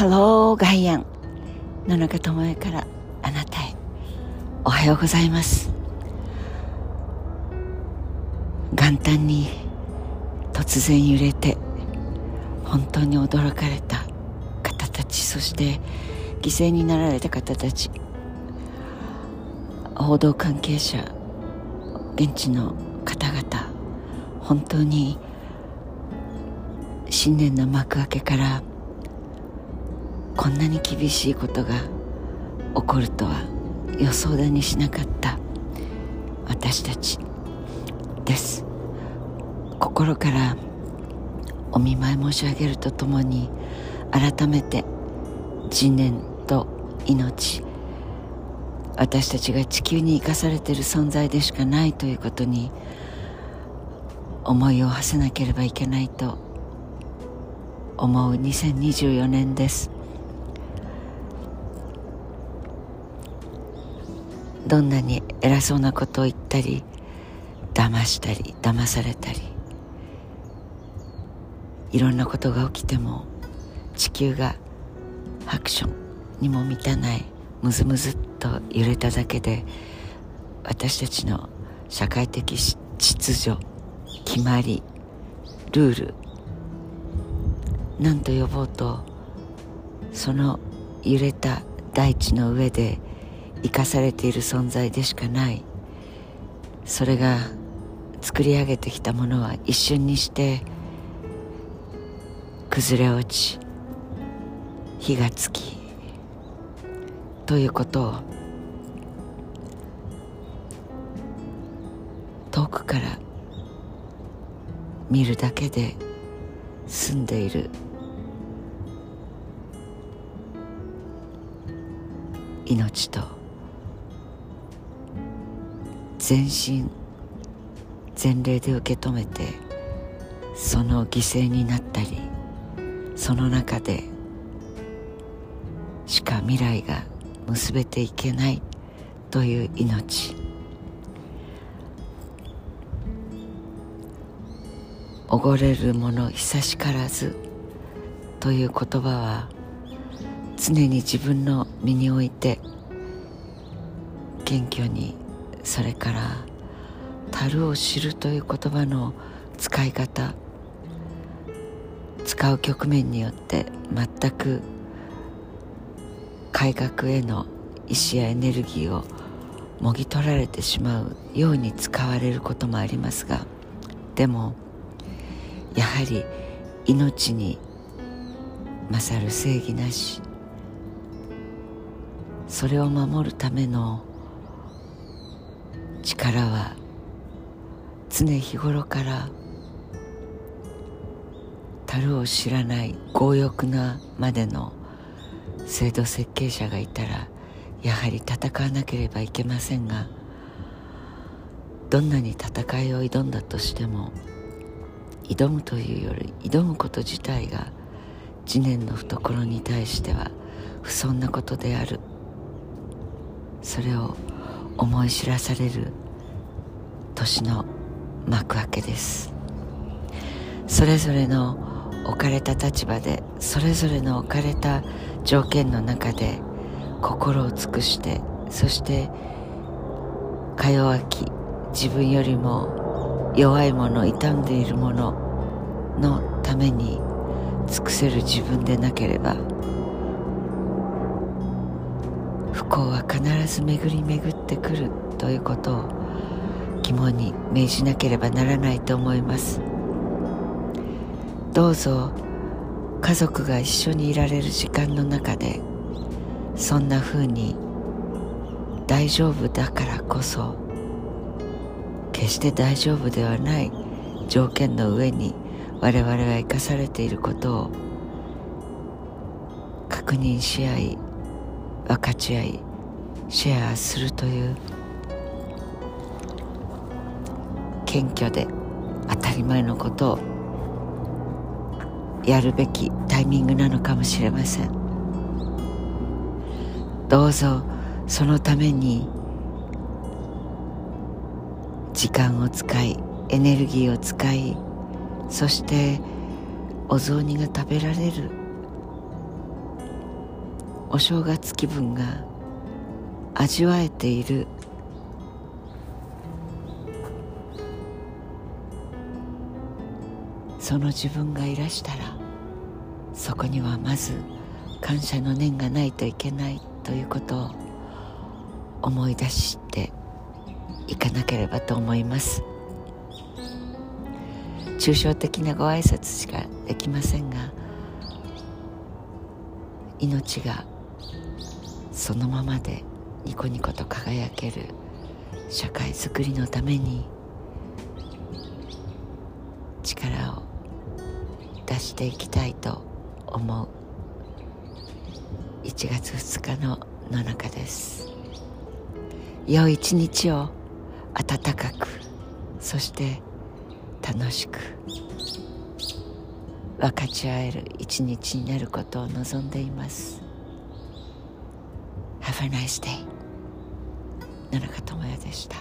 ハローガイアン。野中智恵からあなたへ。おはようございます。元旦に突然揺れて本当に驚かれた方たちそして犠牲になられた方たち。報道関係者現地の方々本当に新年の幕開けからこんなに厳しいことが起こるとは予想だにしなかった私たちです。心からお見舞い申し上げるとともに改めて次年と命私たちが地球に生かされている存在でしかないということに思いを馳せなければいけないと思う2024年です。どんなに偉そうなことを言ったり騙したり騙されたりいろんなことが起きても地球がハクションにも満たないムズムズっと揺れただけで私たちの社会的秩序決まりルール何と呼ぼうとその揺れた大地の上で生かされている存在でしかない。それが作り上げてきたものは一瞬にして崩れ落ち火がつきということを遠くから見るだけで住んでいる。命と全身全霊で受け止めてその犠牲になったりその中でしか未来が結べていけないという命。おごれる者久しからずという言葉は常に自分の身において謙虚にそれから樽を知るという言葉の使い方使う局面によって全く改革への意志やエネルギーをもぎ取られてしまうように使われることもありますがでもやはり命に勝る正義なしそれを守るための力は常日頃から樽を知らない強欲なまでの制度設計者がいたらやはり戦わなければいけませんがどんなに戦いを挑んだとしても挑むというより挑むこと自体が次年の懐に対しては不遜なことである。それを思い知らされる年の幕開けです。それぞれの置かれた立場でそれぞれの置かれた条件の中で心を尽くしてそしてか弱き自分よりも弱いもの傷んでいるもののために尽くせる自分でなければ幸は必ず巡り巡ってくるということを肝に銘じなければならないと思います。どうぞ家族が一緒にいられる時間の中でそんな風に大丈夫だからこそ決して大丈夫ではない条件の上に我々は生かされていることを確認し合い分かち合いシェアするという謙虚で当たり前のことをやるべきタイミングなのかもしれません。どうぞそのために時間を使いエネルギーを使いそしてお雑煮が食べられるお正月気分が味わえている。その自分がいらしたらそこにはまず感謝の念がないといけないということを思い出していかなければと思います。抽象的なご挨拶しかできませんが命がそのままでニコニコと輝ける社会づくりのために力を出していきたいと思う1月2日の野中です。良い一日を暖かくそして楽しく分かち合える一日になることを望んでいます。Have a nice day 野中智也でした